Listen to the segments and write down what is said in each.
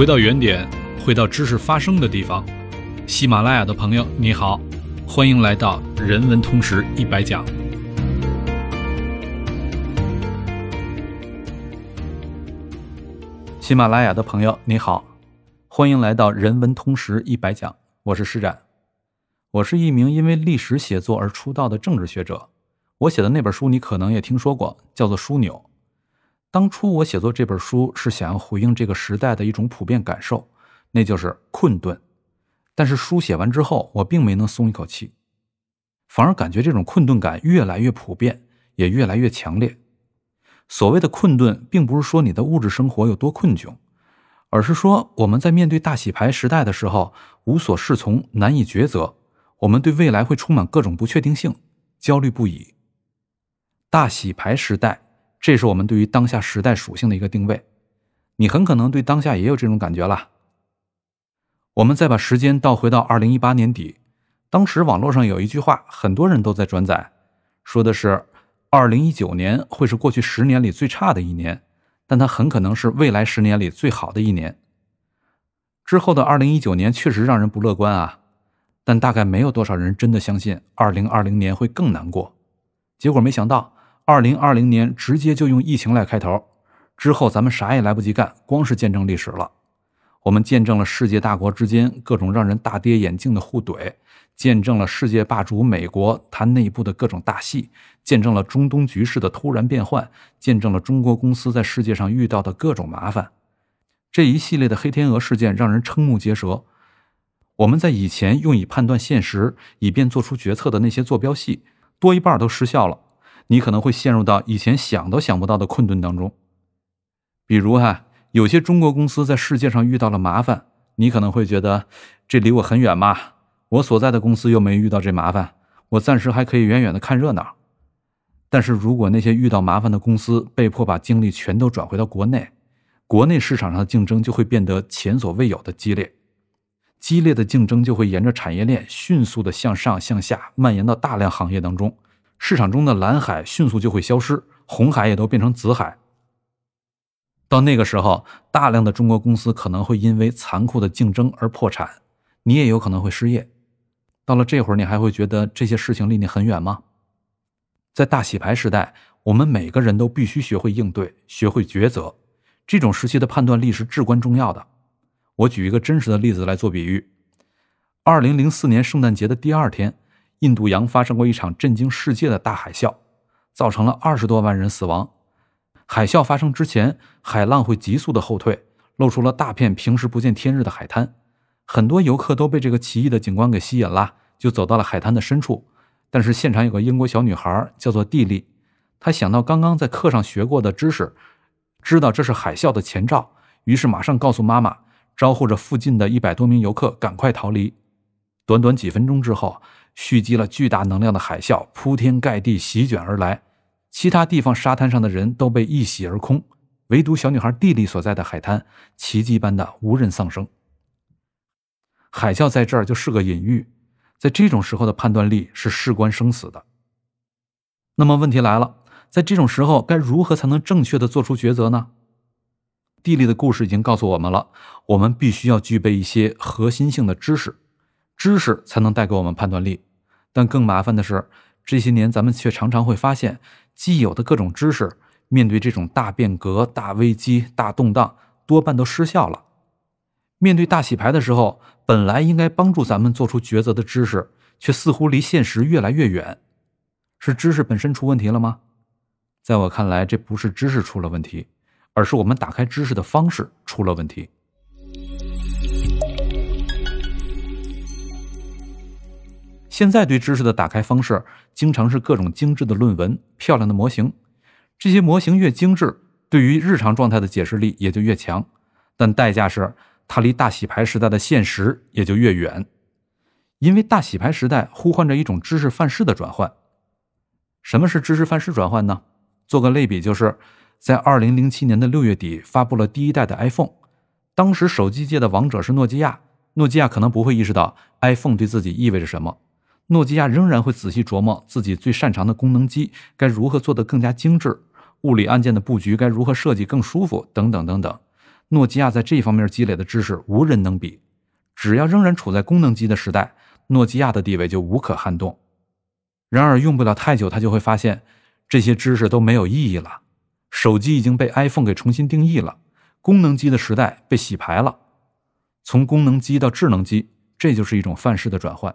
回到原点，回到知识发生的地方。喜马拉雅的朋友，你好，欢迎来到人文通识一百讲。喜马拉雅的朋友，你好，欢迎来到人文通识一百讲。我是施展，我是一名因为历史写作而出道的政治学者。我写的那本书，你可能也听说过，叫做《枢纽》。当初我写作这本书是想要回应这个时代的一种普遍感受，那就是困顿。但是书写完之后，我并没能松一口气，反而感觉这种困顿感越来越普遍，也越来越强烈。所谓的困顿，并不是说你的物质生活有多困窘，而是说我们在面对大洗牌时代的时候无所适从、难以抉择，我们对未来会充满各种不确定性，焦虑不已。大洗牌时代。这是我们对于当下时代属性的一个定位，你很可能对当下也有这种感觉了。我们再把时间倒回到二零一八年底，当时网络上有一句话，很多人都在转载，说的是二零一九年会是过去十年里最差的一年，但它很可能是未来十年里最好的一年。之后的二零一九年确实让人不乐观啊，但大概没有多少人真的相信二零二零年会更难过。结果没想到。二零二零年直接就用疫情来开头，之后咱们啥也来不及干，光是见证历史了。我们见证了世界大国之间各种让人大跌眼镜的互怼，见证了世界霸主美国它内部的各种大戏，见证了中东局势的突然变换，见证了中国公司在世界上遇到的各种麻烦。这一系列的黑天鹅事件让人瞠目结舌。我们在以前用以判断现实，以便做出决策的那些坐标系，多一半都失效了。你可能会陷入到以前想都想不到的困顿当中，比如哈，有些中国公司在世界上遇到了麻烦，你可能会觉得这离我很远嘛，我所在的公司又没遇到这麻烦，我暂时还可以远远的看热闹。但是如果那些遇到麻烦的公司被迫把精力全都转回到国内，国内市场上的竞争就会变得前所未有的激烈，激烈的竞争就会沿着产业链迅速的向上向下蔓延到大量行业当中。市场中的蓝海迅速就会消失，红海也都变成紫海。到那个时候，大量的中国公司可能会因为残酷的竞争而破产，你也有可能会失业。到了这会儿，你还会觉得这些事情离你很远吗？在大洗牌时代，我们每个人都必须学会应对，学会抉择。这种时期的判断力是至关重要的。我举一个真实的例子来做比喻：二零零四年圣诞节的第二天。印度洋发生过一场震惊世界的大海啸，造成了二十多万人死亡。海啸发生之前，海浪会急速的后退，露出了大片平时不见天日的海滩。很多游客都被这个奇异的景观给吸引了，就走到了海滩的深处。但是现场有个英国小女孩，叫做蒂莉，她想到刚刚在课上学过的知识，知道这是海啸的前兆，于是马上告诉妈妈，招呼着附近的一百多名游客赶快逃离。短短几分钟之后。蓄积了巨大能量的海啸铺天盖地席卷而来，其他地方沙滩上的人都被一洗而空，唯独小女孩蒂莉所在的海滩奇迹般的无人丧生。海啸在这儿就是个隐喻，在这种时候的判断力是事关生死的。那么问题来了，在这种时候该如何才能正确的做出抉择呢？蒂莉的故事已经告诉我们了，我们必须要具备一些核心性的知识。知识才能带给我们判断力，但更麻烦的是，这些年咱们却常常会发现，既有的各种知识，面对这种大变革、大危机、大动荡，多半都失效了。面对大洗牌的时候，本来应该帮助咱们做出抉择的知识，却似乎离现实越来越远。是知识本身出问题了吗？在我看来，这不是知识出了问题，而是我们打开知识的方式出了问题。现在对知识的打开方式，经常是各种精致的论文、漂亮的模型。这些模型越精致，对于日常状态的解释力也就越强。但代价是，它离大洗牌时代的现实也就越远。因为大洗牌时代呼唤着一种知识范式的转换。什么是知识范式转换呢？做个类比，就是在二零零七年的六月底发布了第一代的 iPhone。当时手机界的王者是诺基亚，诺基亚可能不会意识到 iPhone 对自己意味着什么。诺基亚仍然会仔细琢磨自己最擅长的功能机该如何做得更加精致，物理按键的布局该如何设计更舒服，等等等等。诺基亚在这方面积累的知识无人能比。只要仍然处在功能机的时代，诺基亚的地位就无可撼动。然而，用不了太久，他就会发现这些知识都没有意义了。手机已经被 iPhone 给重新定义了，功能机的时代被洗牌了。从功能机到智能机，这就是一种范式的转换。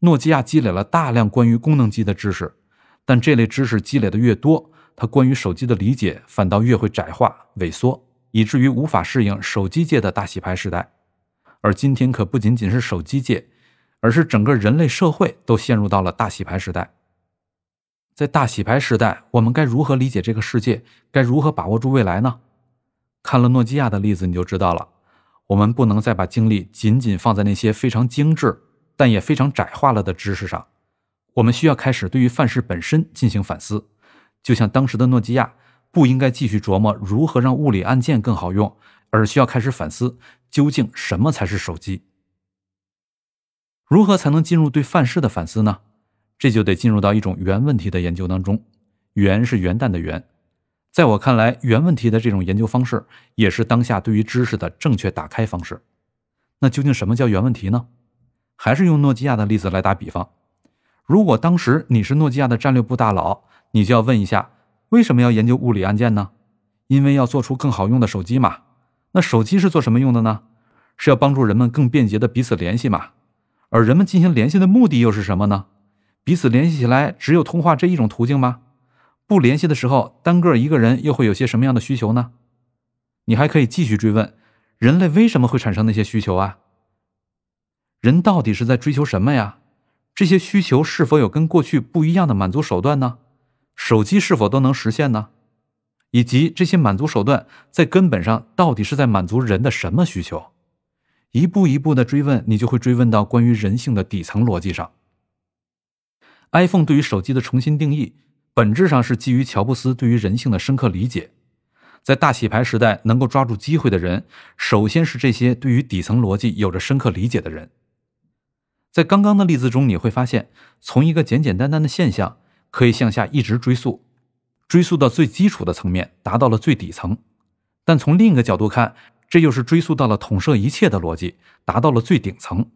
诺基亚积累了大量关于功能机的知识，但这类知识积累的越多，它关于手机的理解反倒越会窄化、萎缩，以至于无法适应手机界的大洗牌时代。而今天可不仅仅是手机界。而是整个人类社会都陷入到了大洗牌时代。在大洗牌时代，我们该如何理解这个世界？该如何把握住未来呢？看了诺基亚的例子，你就知道了。我们不能再把精力仅仅放在那些非常精致但也非常窄化了的知识上。我们需要开始对于范式本身进行反思。就像当时的诺基亚，不应该继续琢磨如何让物理按键更好用，而需要开始反思究竟什么才是手机。如何才能进入对范式的反思呢？这就得进入到一种原问题的研究当中。原是元旦的元，在我看来，原问题的这种研究方式也是当下对于知识的正确打开方式。那究竟什么叫原问题呢？还是用诺基亚的例子来打比方。如果当时你是诺基亚的战略部大佬，你就要问一下：为什么要研究物理按键呢？因为要做出更好用的手机嘛。那手机是做什么用的呢？是要帮助人们更便捷的彼此联系嘛？而人们进行联系的目的又是什么呢？彼此联系起来只有通话这一种途径吗？不联系的时候，单个一个人又会有些什么样的需求呢？你还可以继续追问：人类为什么会产生那些需求啊？人到底是在追求什么呀？这些需求是否有跟过去不一样的满足手段呢？手机是否都能实现呢？以及这些满足手段在根本上到底是在满足人的什么需求？一步一步的追问，你就会追问到关于人性的底层逻辑上。iPhone 对于手机的重新定义，本质上是基于乔布斯对于人性的深刻理解。在大洗牌时代，能够抓住机会的人，首先是这些对于底层逻辑有着深刻理解的人。在刚刚的例子中，你会发现，从一个简简单单的现象，可以向下一直追溯，追溯到最基础的层面，达到了最底层。但从另一个角度看，这又是追溯到了统摄一切的逻辑，达到了最顶层。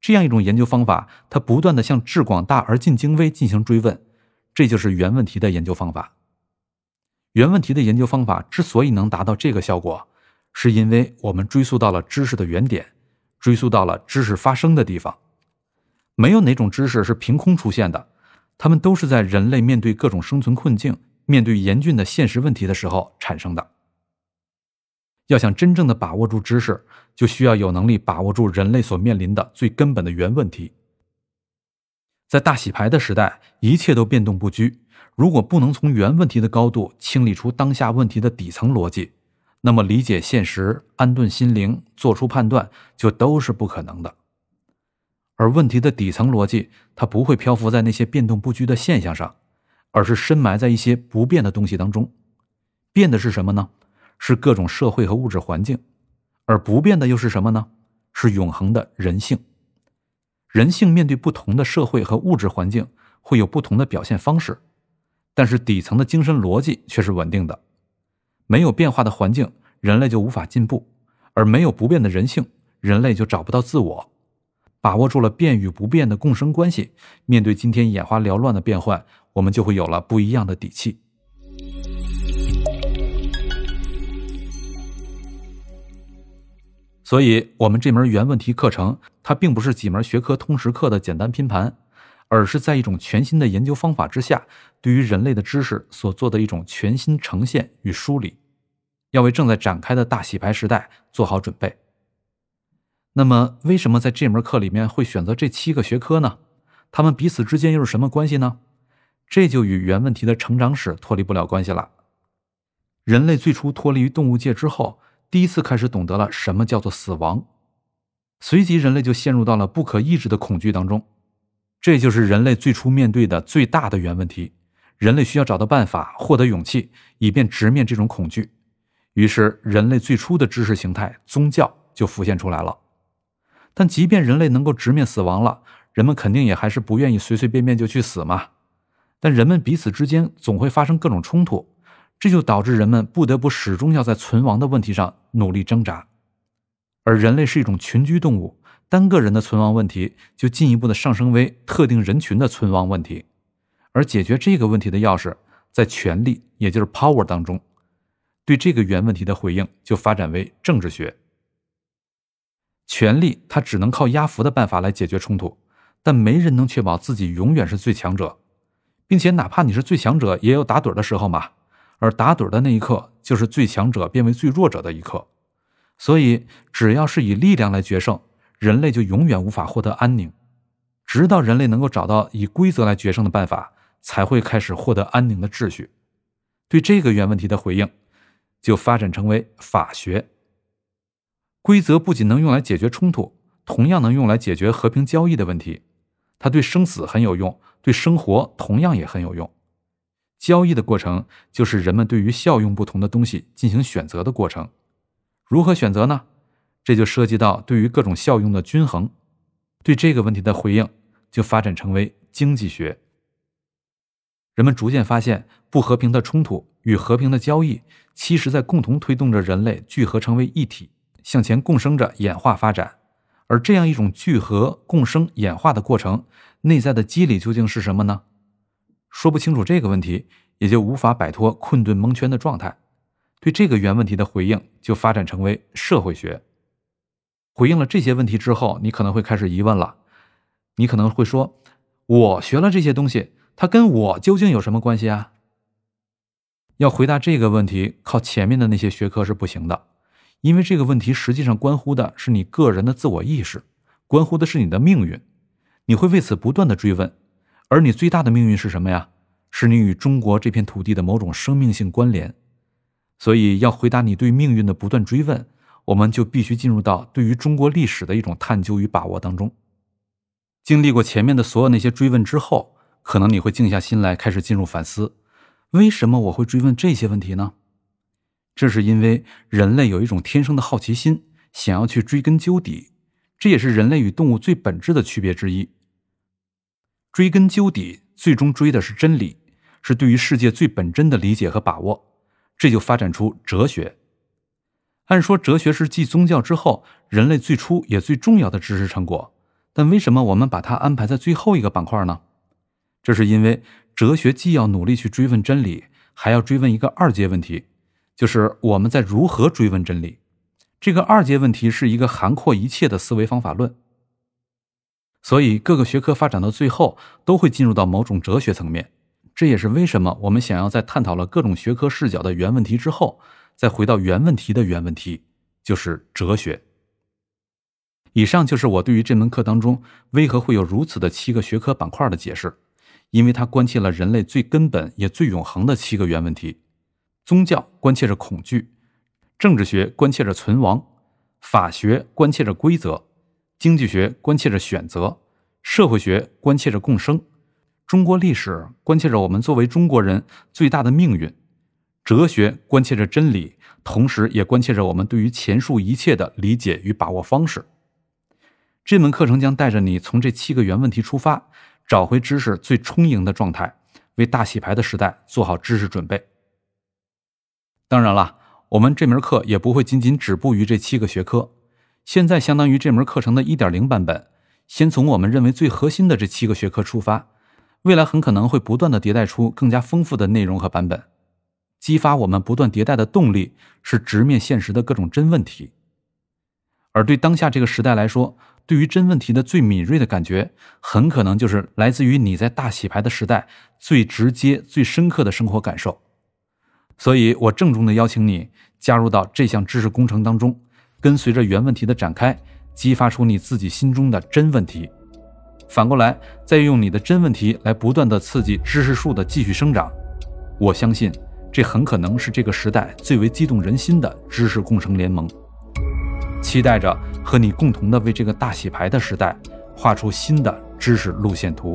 这样一种研究方法，它不断的向至广大而尽精微进行追问，这就是原问题的研究方法。原问题的研究方法之所以能达到这个效果，是因为我们追溯到了知识的原点，追溯到了知识发生的地方。没有哪种知识是凭空出现的，它们都是在人类面对各种生存困境、面对严峻的现实问题的时候产生的。要想真正的把握住知识，就需要有能力把握住人类所面临的最根本的原问题。在大洗牌的时代，一切都变动不居。如果不能从原问题的高度清理出当下问题的底层逻辑，那么理解现实、安顿心灵、做出判断就都是不可能的。而问题的底层逻辑，它不会漂浮在那些变动不居的现象上，而是深埋在一些不变的东西当中。变的是什么呢？是各种社会和物质环境，而不变的又是什么呢？是永恒的人性。人性面对不同的社会和物质环境，会有不同的表现方式，但是底层的精神逻辑却是稳定的。没有变化的环境，人类就无法进步；而没有不变的人性，人类就找不到自我。把握住了变与不变的共生关系，面对今天眼花缭乱的变幻，我们就会有了不一样的底气。所以，我们这门原问题课程，它并不是几门学科通识课的简单拼盘，而是在一种全新的研究方法之下，对于人类的知识所做的一种全新呈现与梳理，要为正在展开的大洗牌时代做好准备。那么，为什么在这门课里面会选择这七个学科呢？它们彼此之间又是什么关系呢？这就与原问题的成长史脱离不了关系了。人类最初脱离于动物界之后。第一次开始懂得了什么叫做死亡，随即人类就陷入到了不可抑制的恐惧当中。这就是人类最初面对的最大的原问题。人类需要找到办法，获得勇气，以便直面这种恐惧。于是，人类最初的知识形态——宗教就浮现出来了。但即便人类能够直面死亡了，人们肯定也还是不愿意随随便便就去死嘛。但人们彼此之间总会发生各种冲突。这就导致人们不得不始终要在存亡的问题上努力挣扎。而人类是一种群居动物，单个人的存亡问题就进一步的上升为特定人群的存亡问题。而解决这个问题的钥匙，在权力，也就是 power 当中。对这个原问题的回应，就发展为政治学。权力它只能靠压服的办法来解决冲突，但没人能确保自己永远是最强者，并且哪怕你是最强者，也有打盹的时候嘛。而打盹的那一刻，就是最强者变为最弱者的一刻。所以，只要是以力量来决胜，人类就永远无法获得安宁。直到人类能够找到以规则来决胜的办法，才会开始获得安宁的秩序。对这个原问题的回应。就发展成为法学。规则不仅能用来解决冲突，同样能用来解决和平交易的问题。它对生死很有用，对生活同样也很有用。交易的过程就是人们对于效用不同的东西进行选择的过程。如何选择呢？这就涉及到对于各种效用的均衡。对这个问题的回应就发展成为经济学。人们逐渐发现，不和平的冲突与和平的交易，其实在共同推动着人类聚合成为一体，向前共生着演化发展。而这样一种聚合、共生、演化的过程，内在的机理究竟是什么呢？说不清楚这个问题，也就无法摆脱困顿蒙圈的状态。对这个原问题的回应，就发展成为社会学。回应了这些问题之后，你可能会开始疑问了。你可能会说：“我学了这些东西。”它跟我究竟有什么关系啊？要回答这个问题，靠前面的那些学科是不行的，因为这个问题实际上关乎的是你个人的自我意识，关乎的是你的命运，你会为此不断的追问。而你最大的命运是什么呀？是你与中国这片土地的某种生命性关联。所以，要回答你对命运的不断追问，我们就必须进入到对于中国历史的一种探究与把握当中。经历过前面的所有那些追问之后。可能你会静下心来，开始进入反思：为什么我会追问这些问题呢？这是因为人类有一种天生的好奇心，想要去追根究底，这也是人类与动物最本质的区别之一。追根究底，最终追的是真理，是对于世界最本真的理解和把握，这就发展出哲学。按说，哲学是继宗教之后人类最初也最重要的知识成果，但为什么我们把它安排在最后一个板块呢？这是因为哲学既要努力去追问真理，还要追问一个二阶问题，就是我们在如何追问真理。这个二阶问题是一个涵括一切的思维方法论。所以各个学科发展到最后都会进入到某种哲学层面。这也是为什么我们想要在探讨了各种学科视角的原问题之后，再回到原问题的原问题，就是哲学。以上就是我对于这门课当中为何会有如此的七个学科板块的解释。因为它关切了人类最根本也最永恒的七个原问题：宗教关切着恐惧，政治学关切着存亡，法学关切着规则，经济学关切着选择，社会学关切着共生，中国历史关切着我们作为中国人最大的命运，哲学关切着真理，同时也关切着我们对于前述一切的理解与把握方式。这门课程将带着你从这七个原问题出发。找回知识最充盈的状态，为大洗牌的时代做好知识准备。当然了，我们这门课也不会仅仅止步于这七个学科。现在相当于这门课程的一点零版本，先从我们认为最核心的这七个学科出发，未来很可能会不断的迭代出更加丰富的内容和版本，激发我们不断迭代的动力是直面现实的各种真问题。而对当下这个时代来说，对于真问题的最敏锐的感觉，很可能就是来自于你在大洗牌的时代最直接、最深刻的生活感受。所以，我郑重的邀请你加入到这项知识工程当中，跟随着原问题的展开，激发出你自己心中的真问题。反过来，再用你的真问题来不断的刺激知识树的继续生长。我相信，这很可能是这个时代最为激动人心的知识工程联盟。期待着和你共同的为这个大洗牌的时代画出新的知识路线图。